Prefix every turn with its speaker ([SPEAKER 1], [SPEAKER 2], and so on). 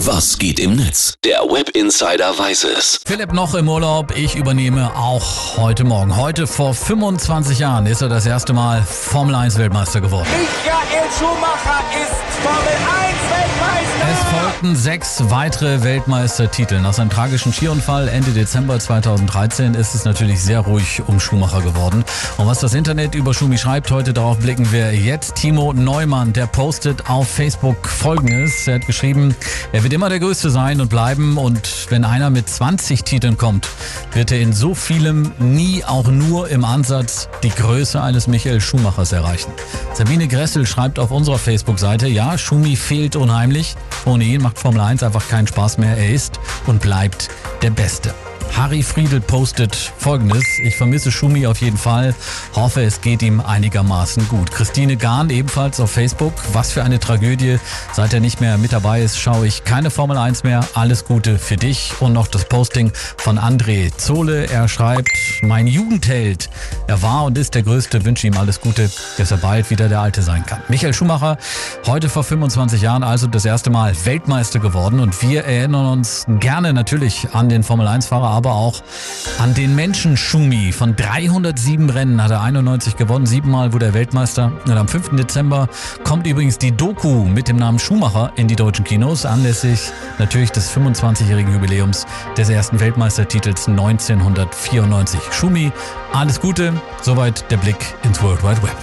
[SPEAKER 1] Was geht im Netz? Der Web Insider weiß es.
[SPEAKER 2] Philipp noch im Urlaub, ich übernehme auch heute Morgen. Heute vor 25 Jahren ist er das erste Mal Formel 1 Weltmeister geworden.
[SPEAKER 3] Michael Schumacher ist Formel 1 Weltmeister.
[SPEAKER 2] Es folgten sechs weitere Weltmeistertitel. Nach seinem tragischen Skiunfall Ende Dezember 2013 ist es natürlich sehr ruhig um Schumacher geworden. Und was das Internet über Schumi schreibt, heute darauf blicken wir jetzt. Timo Neumann, der postet auf Facebook folgendes. Er hat geschrieben, er wird immer der Größte sein und bleiben und wenn einer mit 20 Titeln kommt, wird er in so vielem nie auch nur im Ansatz die Größe eines Michael Schumachers erreichen. Sabine Gressel schreibt auf unserer Facebook-Seite, ja, Schumi fehlt unheimlich. Ohne ihn macht Formel 1 einfach keinen Spaß mehr. Er ist und bleibt der Beste. Harry Friedel postet folgendes. Ich vermisse Schumi auf jeden Fall. Hoffe, es geht ihm einigermaßen gut. Christine Gahn ebenfalls auf Facebook. Was für eine Tragödie. Seit er nicht mehr mit dabei ist, schaue ich keine Formel 1 mehr. Alles Gute für dich. Und noch das Posting von André Zohle. Er schreibt, mein Jugendheld. Er war und ist der Größte. Wünsche ihm alles Gute, dass er bald wieder der Alte sein kann. Michael Schumacher, heute vor 25 Jahren also das erste Mal Weltmeister geworden. Und wir erinnern uns gerne natürlich an den Formel 1-Fahrer, aber auch an den Menschen Schumi. Von 307 Rennen hat er 91 gewonnen, siebenmal wurde er Weltmeister. Und am 5. Dezember kommt übrigens die Doku mit dem Namen Schumacher in die deutschen Kinos, anlässlich natürlich des 25-jährigen Jubiläums des ersten Weltmeistertitels 1994. Schumi, alles Gute, soweit der Blick ins World Wide Web.